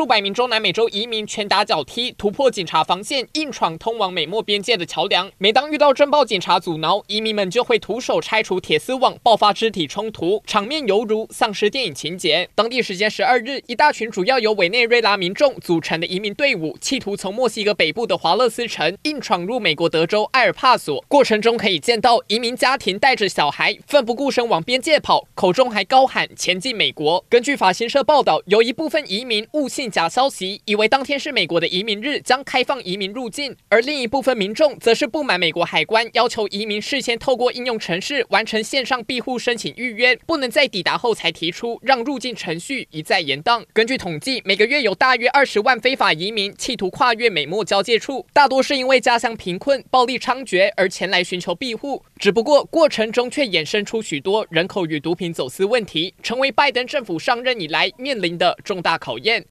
数百名中南美洲移民拳打脚踢，突破警察防线，硬闯通往美墨边界的桥梁。每当遇到镇暴警察阻挠，移民们就会徒手拆除铁丝网，爆发肢体冲突，场面犹如丧尸电影情节。当地时间十二日，一大群主要由委内瑞拉民众组成的移民队伍，企图从墨西哥北部的华勒斯城硬闯入美国德州埃尔帕索。过程中可以见到移民家庭带着小孩，奋不顾身往边界跑，口中还高喊前进美国。根据法新社报道，有一部分移民误信。假消息，以为当天是美国的移民日，将开放移民入境；而另一部分民众则是不满美国海关要求移民事先透过应用程式完成线上庇护申请预约，不能在抵达后才提出，让入境程序一再延宕。根据统计，每个月有大约二十万非法移民企图跨越美墨交界处，大多是因为家乡贫困、暴力猖獗而前来寻求庇护。只不过过程中却衍生出许多人口与毒品走私问题，成为拜登政府上任以来面临的重大考验。